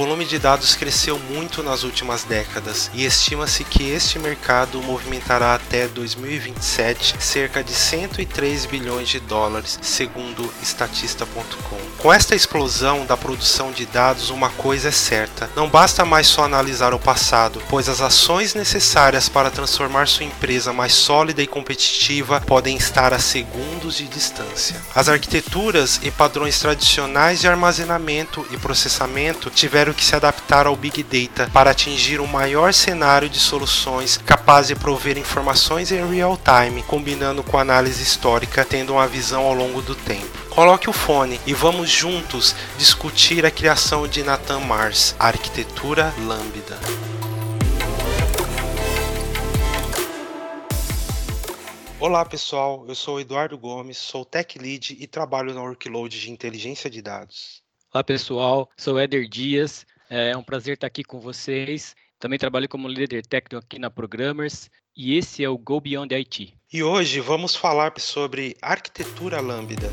O volume de dados cresceu muito nas últimas décadas e estima-se que este mercado movimentará até 2027 cerca de 103 bilhões de dólares, segundo Statista.com. Com esta explosão da produção de dados, uma coisa é certa: não basta mais só analisar o passado, pois as ações necessárias para transformar sua empresa mais sólida e competitiva podem estar a segundos de distância. As arquiteturas e padrões tradicionais de armazenamento e processamento tiveram que se adaptar ao Big Data para atingir um maior cenário de soluções capaz de prover informações em real time, combinando com análise histórica, tendo uma visão ao longo do tempo. Coloque o fone e vamos juntos discutir a criação de Nathan Mars, a arquitetura Lambda. Olá pessoal, eu sou Eduardo Gomes, sou Tech Lead e trabalho na Workload de inteligência de dados. Olá pessoal, sou Éder Dias, é um prazer estar aqui com vocês. Também trabalho como líder técnico aqui na Programmers e esse é o Go Beyond IT. E hoje vamos falar sobre arquitetura Lambda.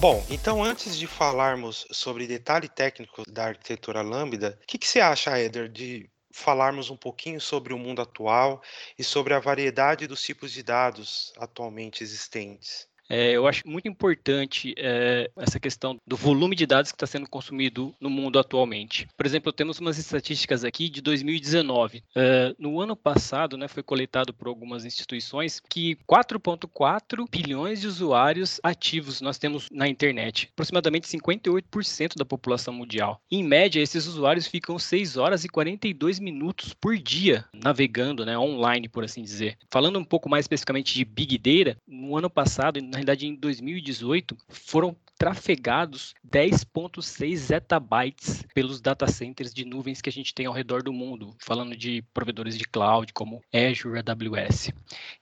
Bom, então antes de falarmos sobre detalhe técnico da arquitetura Lambda, o que, que você acha, Éder, de falarmos um pouquinho sobre o mundo atual e sobre a variedade dos tipos de dados atualmente existentes? É, eu acho muito importante é, essa questão do volume de dados que está sendo consumido no mundo atualmente. Por exemplo, temos umas estatísticas aqui de 2019. É, no ano passado, né, foi coletado por algumas instituições que 4,4 bilhões de usuários ativos nós temos na internet, aproximadamente 58% da população mundial. Em média, esses usuários ficam 6 horas e 42 minutos por dia navegando, né, online, por assim dizer. Falando um pouco mais especificamente de Big Data, no ano passado, na realidade em 2018, foram trafegados 10.6 zettabytes pelos data centers de nuvens que a gente tem ao redor do mundo, falando de provedores de cloud como Azure, AWS.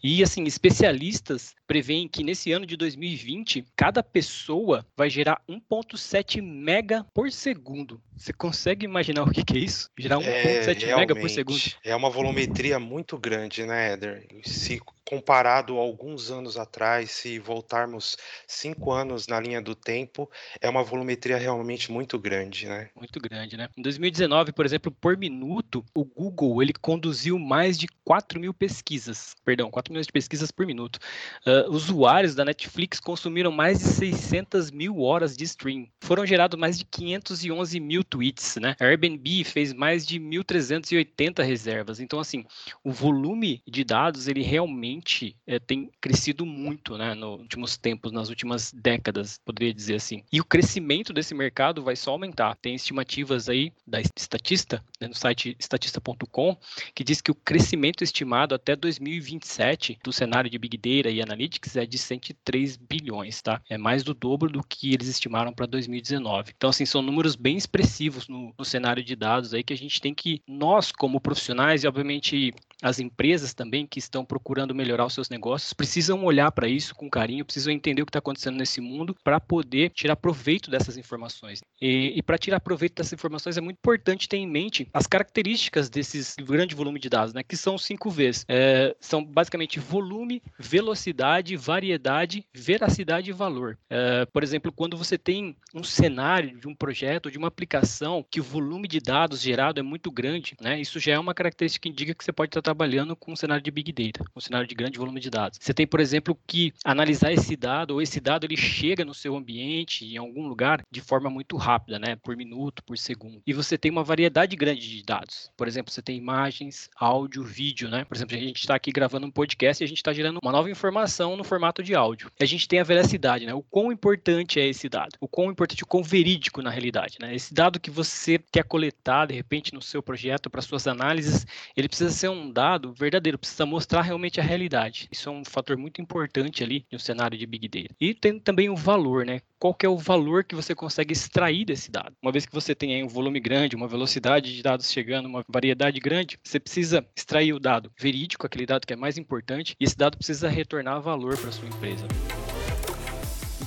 E assim, especialistas preveem que nesse ano de 2020, cada pessoa vai gerar 1.7 mega por segundo. Você consegue imaginar o que, que é isso? Gerar 1.7 é, mega por segundo? É uma volumetria muito grande, né, Eder? Se comparado a alguns anos atrás, se voltarmos cinco anos na linha do tempo, é uma volumetria realmente muito grande, né? Muito grande, né? Em 2019, por exemplo, por minuto, o Google ele conduziu mais de 4 mil pesquisas, perdão, 4 milhões de pesquisas por minuto. Uh, usuários da Netflix consumiram mais de 600 mil horas de stream. Foram gerados mais de 511 mil tweets, né? A Airbnb fez mais de 1.380 reservas. Então, assim, o volume de dados ele realmente é, tem crescido muito né, nos últimos tempos, nas últimas décadas, poderia dizer assim. E o crescimento desse mercado vai só aumentar. Tem estimativas aí da Statista, né, no site statista.com, que diz que o crescimento estimado até 2027 do cenário de Big Data e Analytics é de 103 bilhões, tá? É mais do dobro do que eles estimaram para 2019. Então, assim, são números bem expressivos no, no cenário de dados aí que a gente tem que, nós como profissionais e obviamente as empresas também que estão procurando melhorar os seus negócios precisam olhar para isso com carinho, precisam entender o que está acontecendo nesse mundo para poder tirar proveito dessas informações. E, e para tirar proveito dessas informações é muito importante ter em mente as características desses grande volume de dados, né, que são cinco Vs. É, são basicamente volume, velocidade, variedade, veracidade e valor. É, por exemplo, quando você tem um cenário de um projeto, de uma aplicação, que o volume de dados gerado é muito grande, né, isso já é uma característica que indica que você pode tratar trabalhando com um cenário de Big Data, um cenário de grande volume de dados. Você tem, por exemplo, que analisar esse dado, ou esse dado ele chega no seu ambiente, em algum lugar, de forma muito rápida, né? Por minuto, por segundo. E você tem uma variedade grande de dados. Por exemplo, você tem imagens, áudio, vídeo, né? Por exemplo, a gente está aqui gravando um podcast e a gente está gerando uma nova informação no formato de áudio. A gente tem a veracidade, né? O quão importante é esse dado? O quão importante, o quão verídico na realidade, né? Esse dado que você quer coletar, de repente, no seu projeto, para suas análises, ele precisa ser um dado verdadeiro, precisa mostrar realmente a realidade. Isso é um fator muito importante ali no cenário de Big Data. E tem também o valor, né? Qual que é o valor que você consegue extrair desse dado? Uma vez que você tem aí um volume grande, uma velocidade de dados chegando, uma variedade grande, você precisa extrair o dado verídico, aquele dado que é mais importante, e esse dado precisa retornar valor para sua empresa.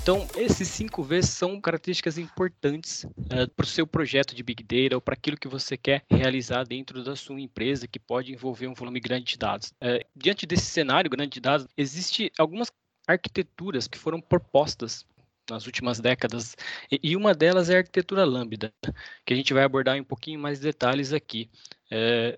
Então, esses cinco Vs são características importantes eh, para o seu projeto de Big Data ou para aquilo que você quer realizar dentro da sua empresa, que pode envolver um volume grande de dados. Uh, diante desse cenário grande de dados, existe algumas arquiteturas que foram propostas nas últimas décadas, e uma delas é a arquitetura lambda, que a gente vai abordar em um pouquinho mais detalhes aqui. É,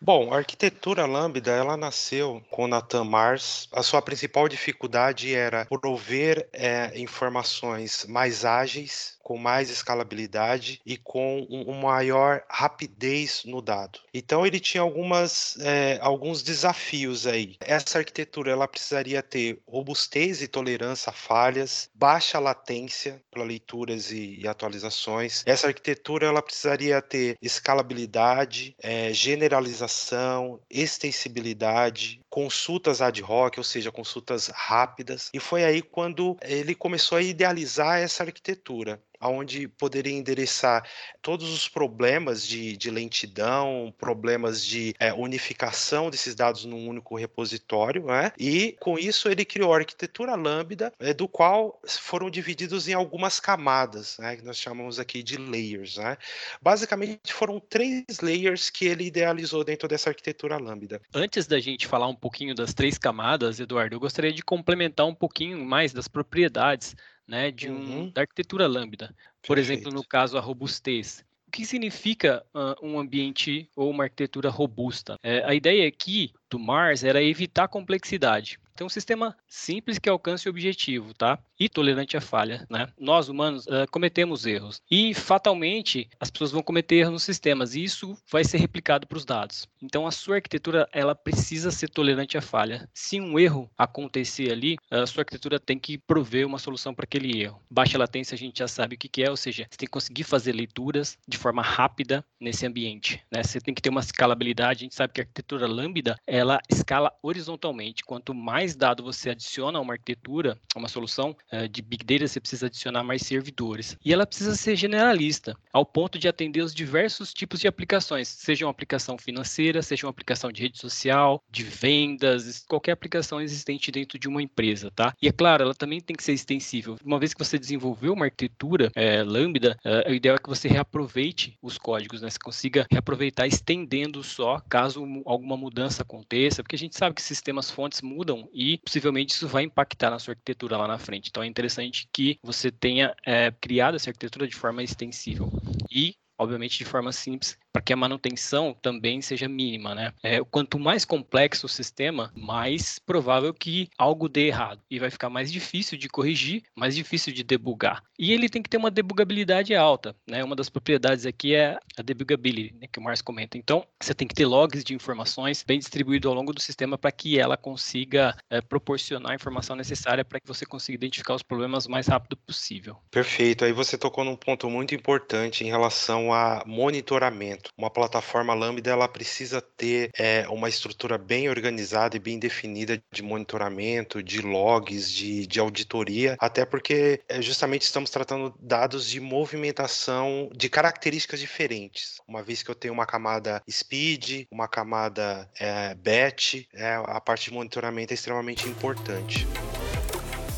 Bom, a arquitetura Lambda, ela nasceu com Nathan Mars. A sua principal dificuldade era prover é, informações mais ágeis com mais escalabilidade e com um, maior rapidez no dado. Então ele tinha algumas, é, alguns desafios aí. Essa arquitetura ela precisaria ter robustez e tolerância a falhas, baixa latência para leituras e, e, atualizações. Essa arquitetura ela precisaria ter escalabilidade, é, generalização, extensibilidade, consultas ad hoc, ou seja, consultas rápidas. E foi aí quando ele começou a idealizar essa arquitetura onde poderia endereçar todos os problemas de, de lentidão, problemas de é, unificação desses dados num único repositório, né? e com isso ele criou a arquitetura Lambda, é, do qual foram divididos em algumas camadas, né? que nós chamamos aqui de layers. Né? Basicamente foram três layers que ele idealizou dentro dessa arquitetura Lambda. Antes da gente falar um pouquinho das três camadas, Eduardo, eu gostaria de complementar um pouquinho mais das propriedades né, de um, uhum. da arquitetura lambda. Por Perfeito. exemplo, no caso, a robustez. O que significa uh, um ambiente ou uma arquitetura robusta? É, a ideia aqui do Mars era evitar complexidade. Então, um sistema simples que alcance o objetivo, tá? E tolerante à falha, né? Nós, humanos, uh, cometemos erros. E, fatalmente, as pessoas vão cometer erros nos sistemas. E isso vai ser replicado para os dados. Então, a sua arquitetura, ela precisa ser tolerante à falha. Se um erro acontecer ali, a sua arquitetura tem que prover uma solução para aquele erro. Baixa latência, a gente já sabe o que, que é. Ou seja, você tem que conseguir fazer leituras de forma rápida nesse ambiente, né? Você tem que ter uma escalabilidade. A gente sabe que a arquitetura lambda, ela escala horizontalmente. Quanto mais mais dado você adiciona a uma arquitetura, a uma solução uh, de Big Data, você precisa adicionar mais servidores. E ela precisa ser generalista, ao ponto de atender os diversos tipos de aplicações, seja uma aplicação financeira, seja uma aplicação de rede social, de vendas, qualquer aplicação existente dentro de uma empresa, tá? E é claro, ela também tem que ser extensível. Uma vez que você desenvolveu uma arquitetura é, Lambda, é, o ideal é que você reaproveite os códigos, né? Você consiga reaproveitar estendendo só, caso alguma mudança aconteça, porque a gente sabe que sistemas fontes mudam e possivelmente isso vai impactar na sua arquitetura lá na frente. Então é interessante que você tenha é, criado essa arquitetura de forma extensível. E obviamente de forma simples, para que a manutenção também seja mínima, né? É, quanto mais complexo o sistema, mais provável que algo dê errado e vai ficar mais difícil de corrigir, mais difícil de debugar. E ele tem que ter uma debugabilidade alta, né? Uma das propriedades aqui é a debugability, né, que o Mars comenta. Então, você tem que ter logs de informações bem distribuído ao longo do sistema para que ela consiga é, proporcionar a informação necessária para que você consiga identificar os problemas o mais rápido possível. Perfeito. Aí você tocou num ponto muito importante em relação a monitoramento. Uma plataforma Lambda ela precisa ter é, uma estrutura bem organizada e bem definida de monitoramento, de logs, de, de auditoria, até porque é, justamente estamos tratando dados de movimentação de características diferentes. Uma vez que eu tenho uma camada speed, uma camada é, batch, é, a parte de monitoramento é extremamente importante.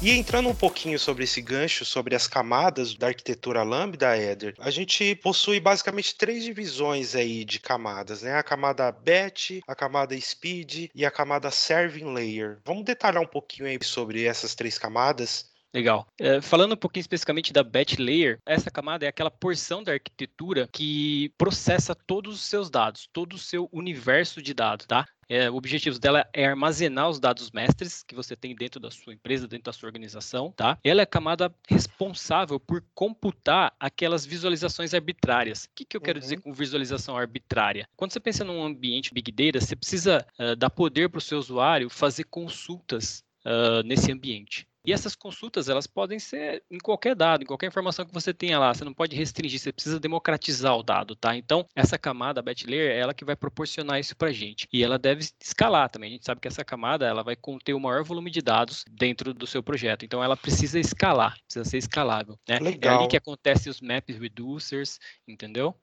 E entrando um pouquinho sobre esse gancho, sobre as camadas da arquitetura Lambda, Eder, a gente possui basicamente três divisões aí de camadas, né? A camada Batch, a camada Speed e a camada Serving Layer. Vamos detalhar um pouquinho aí sobre essas três camadas? Legal. É, falando um pouquinho especificamente da batch layer, essa camada é aquela porção da arquitetura que processa todos os seus dados, todo o seu universo de dados, tá? É, o objetivo dela é armazenar os dados mestres que você tem dentro da sua empresa, dentro da sua organização, tá? Ela é a camada responsável por computar aquelas visualizações arbitrárias. O que, que eu quero uhum. dizer com visualização arbitrária? Quando você pensa num ambiente Big Data, você precisa uh, dar poder para o seu usuário fazer consultas uh, nesse ambiente. E essas consultas, elas podem ser em qualquer dado, em qualquer informação que você tenha lá. Você não pode restringir, você precisa democratizar o dado, tá? Então, essa camada, a batch layer, é ela que vai proporcionar isso para a gente. E ela deve escalar também. A gente sabe que essa camada, ela vai conter o maior volume de dados dentro do seu projeto. Então, ela precisa escalar, precisa ser escalável. Né? Legal. É ali que acontecem os map reducers, entendeu?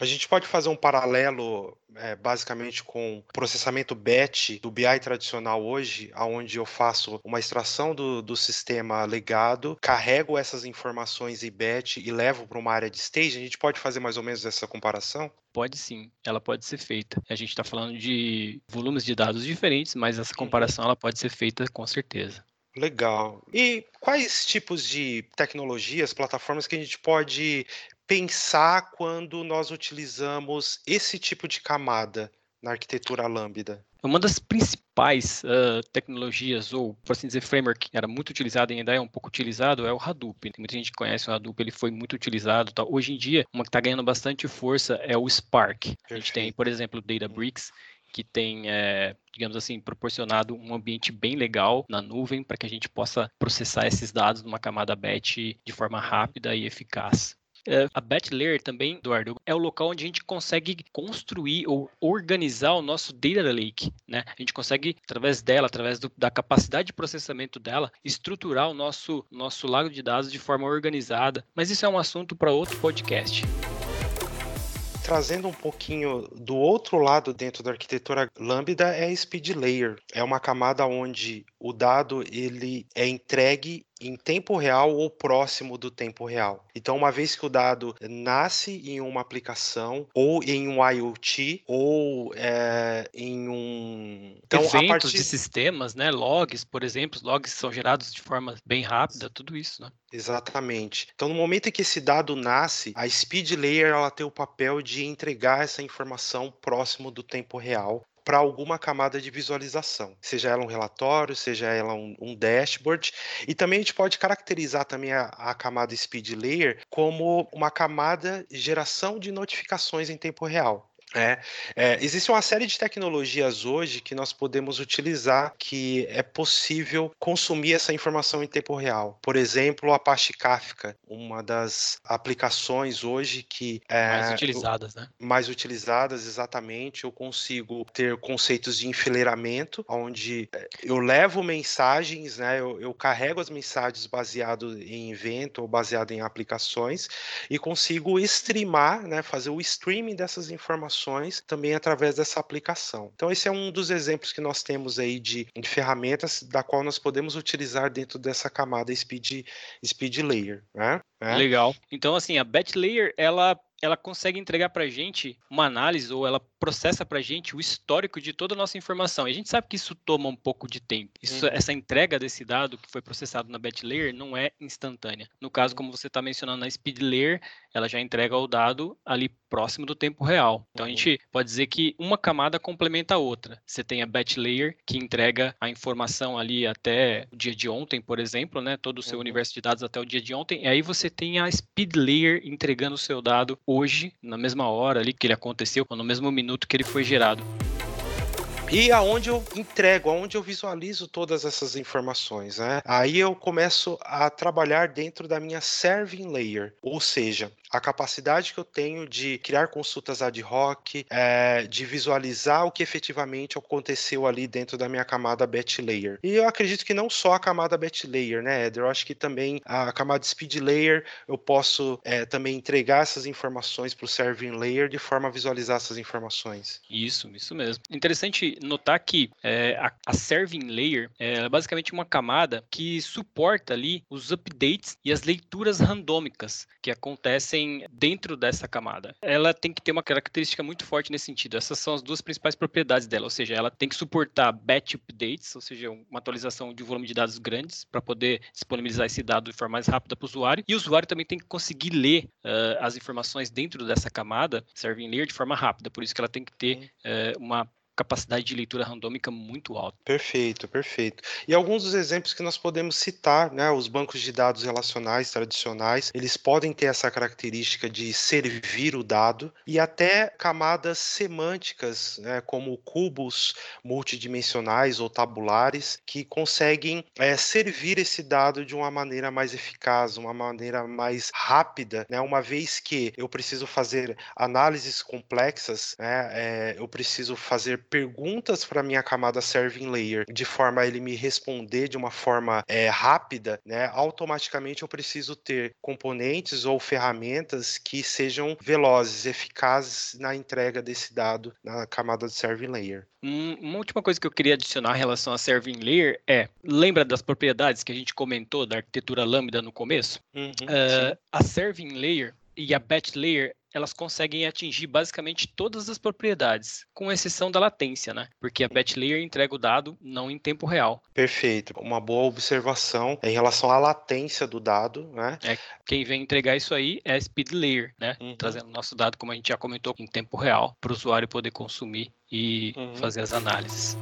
A gente pode fazer um paralelo é, basicamente com o processamento batch do BI tradicional hoje, onde eu faço uma extração do, do sistema legado, carrego essas informações em batch e levo para uma área de stage. A gente pode fazer mais ou menos essa comparação? Pode sim, ela pode ser feita. A gente está falando de volumes de dados diferentes, mas essa uhum. comparação ela pode ser feita com certeza. Legal. E quais tipos de tecnologias, plataformas que a gente pode pensar quando nós utilizamos esse tipo de camada na arquitetura Lambda? Uma das principais uh, tecnologias, ou por assim dizer, framework, que era muito utilizado e ainda é um pouco utilizado, é o Hadoop. Muita gente que conhece o Hadoop, ele foi muito utilizado. Tá? Hoje em dia, uma que está ganhando bastante força é o Spark. Perfeito. A gente tem, por exemplo, o Databricks, que tem, é, digamos assim, proporcionado um ambiente bem legal na nuvem para que a gente possa processar esses dados numa camada batch de forma rápida e eficaz. É, a Batch Layer também, Eduardo, é o local onde a gente consegue construir ou organizar o nosso Data Lake. Né? A gente consegue, através dela, através do, da capacidade de processamento dela, estruturar o nosso, nosso lago de dados de forma organizada. Mas isso é um assunto para outro podcast trazendo um pouquinho do outro lado dentro da arquitetura Lambda é a Speed Layer. É uma camada onde o dado ele é entregue em tempo real ou próximo do tempo real. Então, uma vez que o dado nasce em uma aplicação, ou em um IoT, ou é, em um. Então, Eventos partir... de sistemas, né? Logs, por exemplo, logs são gerados de forma bem rápida, tudo isso, né? Exatamente. Então, no momento em que esse dado nasce, a speed layer ela tem o papel de entregar essa informação próximo do tempo real para alguma camada de visualização, seja ela um relatório, seja ela um, um dashboard. E também a gente pode caracterizar também a, a, camada Speed Layer como uma camada de geração de notificações em tempo real. É, é, existe uma série de tecnologias hoje que nós podemos utilizar que é possível consumir essa informação em tempo real. Por exemplo, a Apache Kafka, uma das aplicações hoje que é, mais utilizadas, né? Mais utilizadas, exatamente. Eu consigo ter conceitos de enfileiramento, onde é, eu levo mensagens, né? Eu, eu carrego as mensagens baseado em evento ou baseado em aplicações e consigo streamar, né? Fazer o streaming dessas informações informações também através dessa aplicação. Então, esse é um dos exemplos que nós temos aí de, de ferramentas da qual nós podemos utilizar dentro dessa camada Speed, speed Layer. Né? É. Legal. Então, assim, a Batch Layer, ela ela consegue entregar para a gente uma análise ou ela processa para a gente o histórico de toda a nossa informação. E a gente sabe que isso toma um pouco de tempo. Isso, uhum. Essa entrega desse dado que foi processado na batch layer não é instantânea. No caso, como você está mencionando na speed layer, ela já entrega o dado ali próximo do tempo real. Então a uhum. gente pode dizer que uma camada complementa a outra. Você tem a batch layer que entrega a informação ali até o dia de ontem, por exemplo, né? Todo o seu uhum. universo de dados até o dia de ontem. E aí você tem a speed layer entregando o seu dado hoje, na mesma hora ali que ele aconteceu, no mesmo minuto que ele foi gerado. E aonde eu entrego, aonde eu visualizo todas essas informações, né? Aí eu começo a trabalhar dentro da minha serving layer, ou seja, a capacidade que eu tenho de criar consultas ad hoc, é, de visualizar o que efetivamente aconteceu ali dentro da minha camada batch layer. E eu acredito que não só a camada batch layer, né, Eder? Eu acho que também a camada speed layer eu posso é, também entregar essas informações para o serving layer de forma a visualizar essas informações. Isso, isso mesmo. Interessante notar que é, a, a, serving layer é basicamente uma camada que suporta ali os updates e as leituras randômicas que acontecem dentro dessa camada. Ela tem que ter uma característica muito forte nesse sentido. Essas são as duas principais propriedades dela, ou seja, ela tem que suportar batch updates, ou seja, uma atualização de volume de dados grandes para poder disponibilizar esse dado de forma mais rápida para o usuário. E o usuário também tem que conseguir ler uh, as informações dentro dessa camada serving layer de forma rápida. Por isso que ela tem que ter uh, uma capacidade de leitura randômica muito alta. Perfeito, perfeito. E alguns dos exemplos que nós podemos citar, né, os bancos de dados relacionais tradicionais, eles podem ter essa característica de servir o dado e até camadas semânticas, né, como cubos multidimensionais ou tabulares, que conseguem é, servir esse dado de uma maneira mais eficaz, uma maneira mais rápida, né, uma vez que eu preciso fazer análises complexas, né, é, eu preciso fazer perguntas para minha camada serving layer de forma a ele me responder de uma forma é, rápida, né, automaticamente eu preciso ter componentes ou ferramentas que sejam velozes, eficazes na entrega desse dado na camada de serving layer. Uma última coisa que eu queria adicionar em relação a serving layer é, lembra das propriedades que a gente comentou da arquitetura Lambda no começo? Uhum, uh, a serving layer e a batch layer elas conseguem atingir basicamente todas as propriedades, com exceção da latência, né? Porque a batch layer entrega o dado não em tempo real. Perfeito. Uma boa observação em relação à latência do dado, né? É, quem vem entregar isso aí é a speed layer, né? Uhum. Trazendo nosso dado, como a gente já comentou, em tempo real, para o usuário poder consumir e uhum. fazer as análises.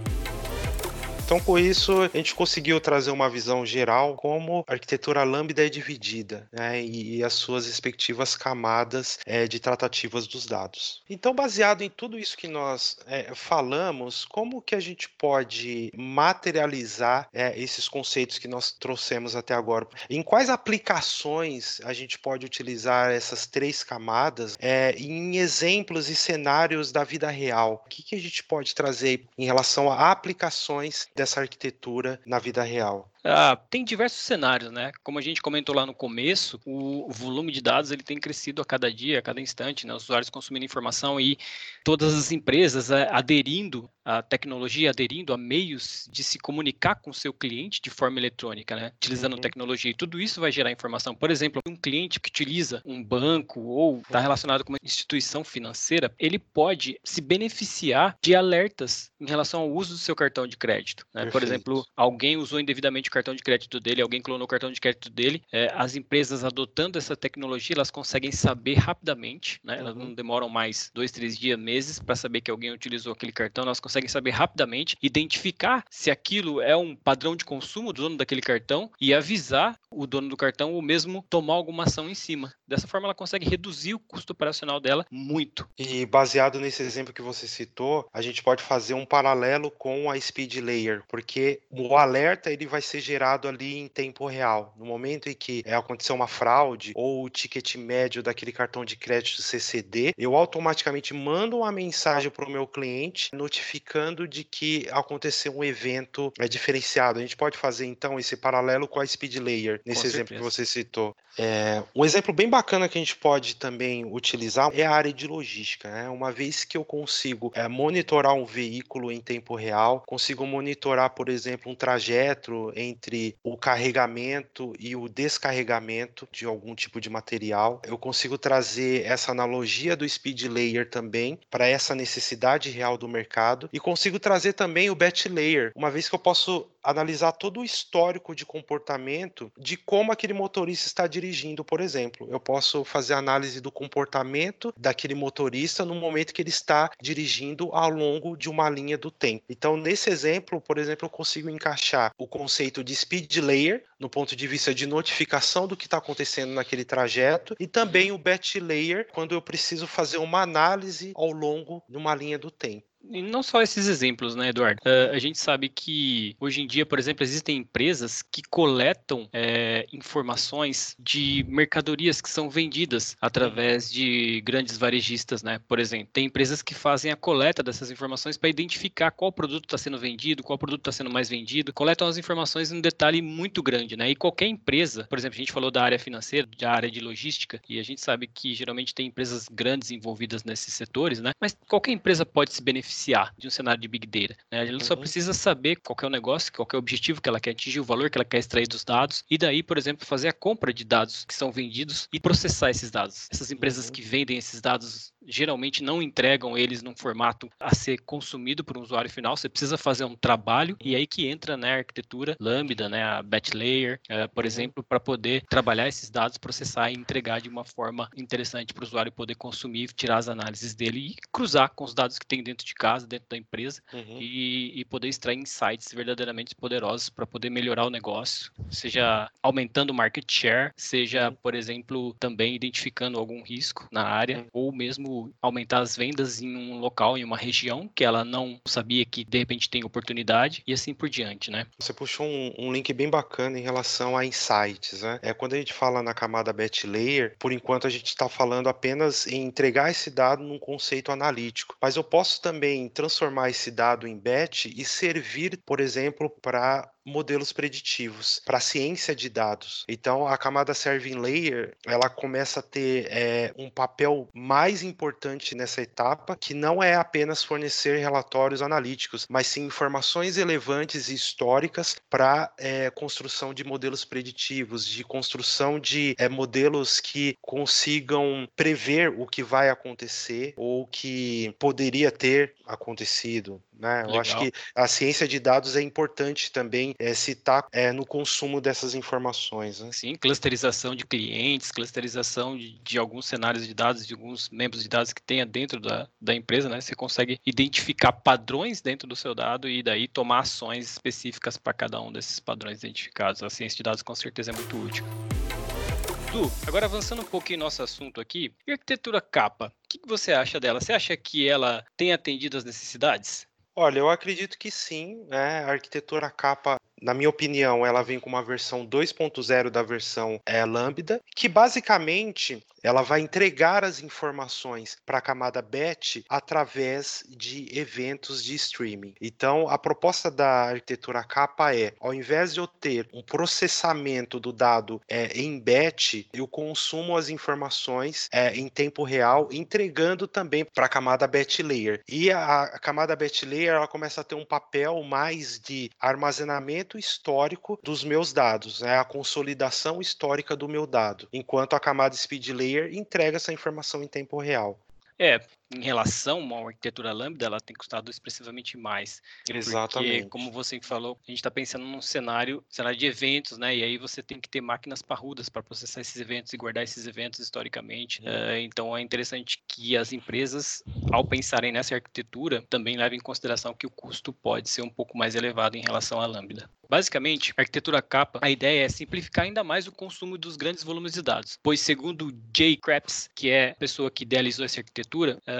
Então, com isso, a gente conseguiu trazer uma visão geral como a arquitetura lambda é dividida né, e, as suas respectivas camadas é, de tratativas dos dados. Então, baseado em tudo isso que nós é, falamos, como que a gente pode materializar é, esses conceitos que nós trouxemos até agora? Em quais aplicações a gente pode utilizar essas três camadas em exemplos e cenários da vida real? O que, que a gente pode trazer em relação a aplicações dessa arquitetura na vida real? Ah, tem diversos cenários, né? Como a gente comentou lá no começo, o volume de dados ele tem crescido a cada dia, a cada instante, né? Os usuários consumindo informação e todas as empresas é, aderindo à tecnologia, aderindo a meios de se comunicar com o seu cliente de forma eletrônica, né? Utilizando uhum. tecnologia. E tudo isso vai gerar informação. Por exemplo, um cliente que utiliza um banco ou está relacionado com uma instituição financeira, ele pode se beneficiar de alertas em relação ao uso do seu cartão de crédito. Né? Por exemplo, alguém usou indevidamente cartão de crédito dele, alguém clonou o cartão de crédito dele, é, as empresas adotando essa tecnologia, elas conseguem saber rapidamente, né? Elas não uhum. demoram mais dois, três dias, meses para saber que alguém utilizou aquele cartão, elas conseguem saber rapidamente, identificar se aquilo é um padrão de consumo do dono daquele cartão e avisar o dono do cartão ou mesmo tomar alguma ação em cima. Dessa forma, ela consegue reduzir o custo operacional dela muito. E baseado nesse exemplo que você citou, a gente pode fazer um paralelo com a Speed Layer, porque o alerta ele vai ser gerado ali em tempo real. No momento em que é, aconteceu uma fraude ou o ticket médio daquele cartão de crédito CCD, eu automaticamente mando uma mensagem para o meu cliente notificando de que aconteceu um evento é, diferenciado. A gente pode fazer então esse paralelo com a Speed Layer, nesse com exemplo certeza. que você citou. É, um exemplo bem bacana que a gente pode também utilizar é a área de logística. Né? Uma vez que eu consigo é, monitorar um veículo em tempo real, consigo monitorar, por exemplo, um trajeto entre o carregamento e o descarregamento de algum tipo de material, eu consigo trazer essa analogia do speed layer também para essa necessidade real do mercado e consigo trazer também o batch layer, uma vez que eu posso analisar todo o histórico de comportamento de como aquele motorista está dirigindo, por exemplo. Eu posso fazer análise do comportamento daquele motorista no momento que ele está dirigindo ao longo de uma linha do tempo. Então, nesse exemplo, por exemplo, eu consigo encaixar o conceito de speed layer no ponto de vista de notificação do que está acontecendo naquele trajeto e também o batch layer quando eu preciso fazer uma análise ao longo de uma linha do tempo. E não só esses exemplos, né, Eduardo? Uh, a gente sabe que hoje em dia, por exemplo, existem empresas que coletam é, informações de mercadorias que são vendidas através de grandes varejistas, né? Por exemplo, tem empresas que fazem a coleta dessas informações para identificar qual produto está sendo vendido, qual produto está sendo mais vendido, coletam as informações em um detalhe muito grande, né? E qualquer empresa, por exemplo, a gente falou da área financeira, da área de logística, e a gente sabe que geralmente tem empresas grandes envolvidas nesses setores, né? Mas qualquer empresa pode se beneficiar beneficiar de um cenário de Big Data. Né? Ela uhum. só precisa saber qual é o negócio, qual é o objetivo que ela quer atingir, o valor que ela quer extrair dos dados, e daí, por exemplo, fazer a compra de dados que são vendidos e processar esses dados. Essas empresas uhum. que vendem esses dados geralmente não entregam eles num formato a ser consumido por um usuário final. Você precisa fazer um trabalho e aí que entra né, a arquitetura Lambda, né, a batch layer, uh, por uhum. exemplo, para poder trabalhar esses dados, processar e entregar de uma forma interessante para o usuário poder consumir, tirar as análises dele e cruzar com os dados que tem dentro de casa, dentro da empresa uhum. e, e, poder extrair insights verdadeiramente poderosos para poder melhorar o negócio, seja aumentando o market share, seja, uhum. por exemplo, também identificando algum risco na área uhum. ou mesmo aumentar as vendas em um local, em uma região que ela não sabia que de repente tem oportunidade e assim por diante, né? Você puxou um, um link bem bacana em relação a insights, né? É quando a gente fala na camada batch layer, por enquanto a gente está falando apenas em entregar esse dado num conceito analítico, mas eu posso também transformar esse dado em batch e servir, por exemplo, para modelos preditivos, para ciência de dados. Então, a camada Serving Layer ela começa a ter é, um papel mais importante nessa etapa, que não é apenas fornecer relatórios analíticos, mas sim informações relevantes e históricas para é, construção de modelos preditivos, de construção de é, modelos que consigam prever o que vai acontecer ou que poderia ter acontecido. Né? Eu acho que a ciência de dados é importante também é, se está é, no consumo dessas informações. Né? Sim, clusterização de clientes, clusterização de, de, alguns cenários de dados, de alguns membros de dados que tenha dentro da, da empresa, né? Você consegue identificar padrões dentro do seu dado e daí tomar ações específicas para cada um desses padrões identificados. A ciência de dados com certeza é muito útil. Du, agora avançando um pouquinho nosso assunto aqui, e a arquitetura capa? O que você acha dela? Você acha que ela tem atendido às necessidades? Olha, eu acredito que sim, né? A arquitetura capa na minha opinião, ela vem com uma versão 2.0 da versão é, Lambda, que basicamente ela vai entregar as informações para a camada batch através de eventos de streaming. Então, a proposta da arquitetura capa é, ao invés de eu ter um processamento do dado é, em batch, eu consumo as informações é, em tempo real, entregando também para a camada batch layer. E a, a camada batch layer ela começa a ter um papel mais de armazenamento histórico dos meus dados, é a consolidação histórica do meu dado, enquanto a camada speed layer entrega essa informação em tempo real. É, em relação a uma arquitetura Lambda, ela tem custado expressivamente mais. Exatamente. Porque, como você falou, a gente está pensando num cenário, cenário de eventos, né? E aí você tem que ter máquinas parrudas para processar esses eventos e guardar esses eventos historicamente. Uh, então é interessante que as empresas, ao pensarem nessa arquitetura, também levem em consideração que o custo pode ser um pouco mais elevado em relação à Lambda. Basicamente, a arquitetura capa, a ideia é simplificar ainda mais o consumo dos grandes volumes de dados, pois segundo Jay Krebs, que é a pessoa que idealizou essa arquitetura, uh,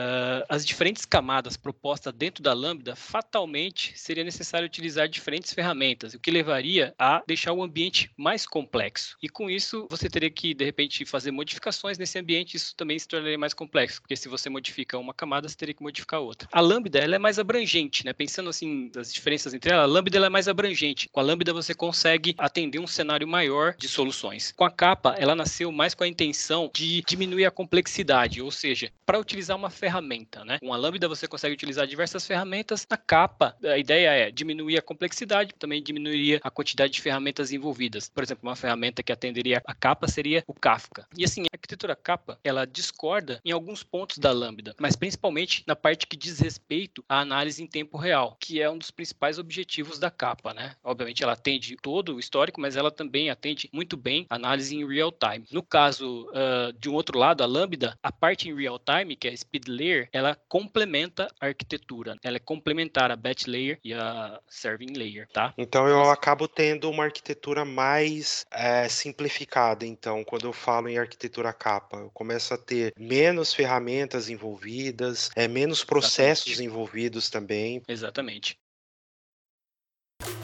as diferentes camadas propostas dentro da Lambda, fatalmente seria necessário utilizar diferentes ferramentas, o que levaria a deixar o ambiente mais complexo. E com isso, você teria que, de repente, fazer modificações nesse ambiente, isso também se tornaria mais complexo, porque se você modifica uma camada, você teria que modificar outra. A Lambda, ela é mais abrangente, né? Pensando assim, das diferenças entre ela, a Lambda ela é mais abrangente. Com a Lambda, você consegue atender um cenário maior de soluções. Com a capa, ela nasceu mais com a intenção de diminuir a complexidade, ou seja, para utilizar uma ferramenta, né? Com a Lambda você consegue utilizar diversas ferramentas. Na capa, a ideia é diminuir a complexidade, também diminuiria a quantidade de ferramentas envolvidas. Por exemplo, uma ferramenta que atenderia a capa seria o Kafka. E assim, a arquitetura capa, ela discorda em alguns pontos da Lambda, mas principalmente na parte que diz respeito à análise em tempo real, que é um dos principais objetivos da capa, né? Obviamente ela atende todo o histórico, mas ela também atende muito bem análise em real time. No caso uh, de um outro lado, a Lambda, a parte em real time, que é a speed layer, ela complementa a arquitetura. Ela é complementar a batch layer e a serving layer, tá? Então eu acabo tendo uma arquitetura mais é, simplificada. Então, quando eu falo em arquitetura capa, eu começo a ter menos ferramentas envolvidas, é, menos processos Exatamente. envolvidos também. Exatamente.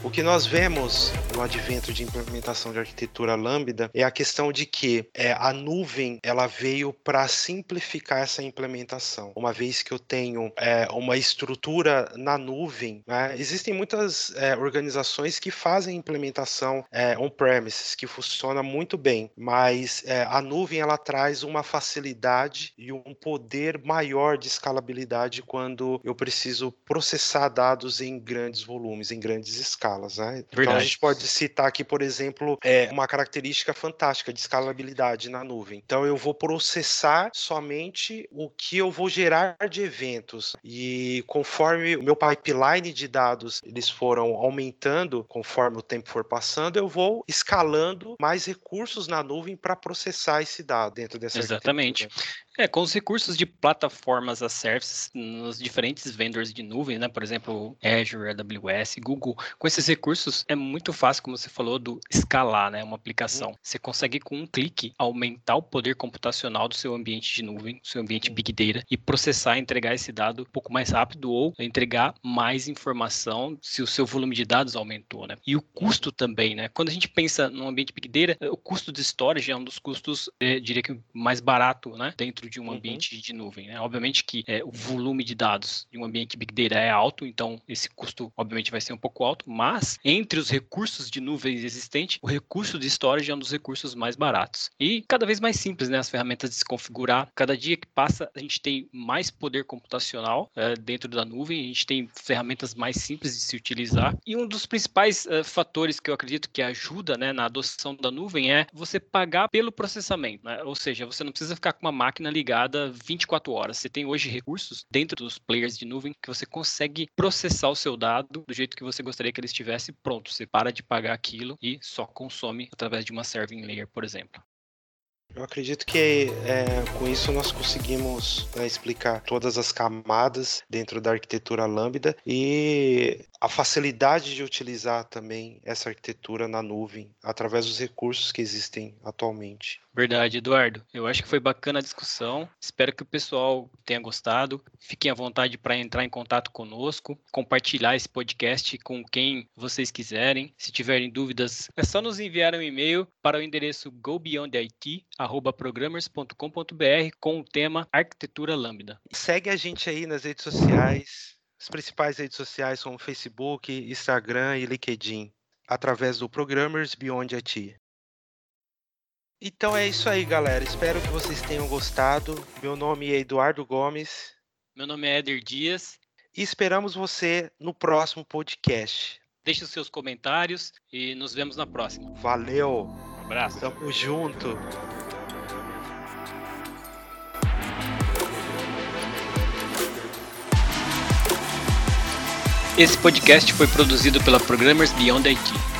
O que nós vemos no advento de implementação de arquitetura Lambda é a questão de que é, a nuvem ela veio para simplificar essa implementação. Uma vez que eu tenho é, uma estrutura na nuvem, né, existem muitas é, organizações que fazem implementação é, on-premises que funciona muito bem, mas é, a nuvem ela traz uma facilidade e um poder maior de escalabilidade quando eu preciso processar dados em grandes volumes, em grandes escalas. Né? Então a gente pode citar aqui, por exemplo, é, uma característica fantástica de escalabilidade na nuvem. Então eu vou processar somente o que eu vou gerar de eventos e conforme o meu pipeline de dados eles foram aumentando conforme o tempo for passando, eu vou escalando mais recursos na nuvem para processar esse dado dentro dessa Exatamente. É, com os recursos de plataformas a services nos diferentes vendors de nuvem, né? Por exemplo, Azure, AWS, Google. Com esses recursos é muito fácil, como você falou, do escalar, né? Uma aplicação. Uhum. Você consegue com um clique aumentar o poder computacional do seu ambiente de nuvem, do seu ambiente uhum. Big Data e processar e entregar esse dado um pouco mais rápido ou entregar mais informação se o seu volume de dados aumentou, né? E o custo também, né? Quando a gente pensa no ambiente Big Data, o custo de storage é um dos custos, eh, diria que mais barato, né? Dentro dentro de um uhum. ambiente de nuvem. Né? Obviamente que é, o volume de dados de um ambiente Big Data é alto, então esse custo, obviamente, vai ser um pouco alto, mas entre os recursos de nuvens existentes, o recurso de storage é um dos recursos mais baratos. E cada vez mais simples, né? As ferramentas de se configurar. Cada dia que passa, a gente tem mais poder computacional é, dentro da nuvem, a gente tem ferramentas mais simples de se utilizar. E um dos principais é, fatores que eu acredito que ajuda né, na adoção da nuvem é você pagar pelo processamento. Né? Ou seja, você não precisa ficar com uma máquina ligada 24 horas. Você tem hoje recursos dentro dos players de nuvem que você consegue processar o seu dado do jeito que você gostaria que ele estivesse pronto. Você para de pagar aquilo e só consome através de uma serving layer, por exemplo. Eu acredito que é, com isso nós conseguimos né, explicar todas as camadas dentro da arquitetura Lambda e a facilidade de utilizar também essa arquitetura na nuvem através dos recursos que existem atualmente. Verdade, Eduardo. Eu acho que foi bacana a discussão. Espero que o pessoal tenha gostado. Fiquem à vontade para entrar em contato conosco, compartilhar esse podcast com quem vocês quiserem. Se tiverem dúvidas, é só nos enviar um e-mail para o endereço gobeyondit@programmers.com.br com o tema Arquitetura Lambda. Segue a gente aí nas redes sociais. As principais redes sociais são Facebook, Instagram e LinkedIn, através do Programmers Beyond IT. Então é isso aí, galera. Espero que vocês tenham gostado. Meu nome é Eduardo Gomes. Meu nome é Éder Dias. E esperamos você no próximo podcast. Deixe os seus comentários e nos vemos na próxima. Valeu. Um abraço. Tamo junto. Esse podcast foi produzido pela Programmers Beyond IT.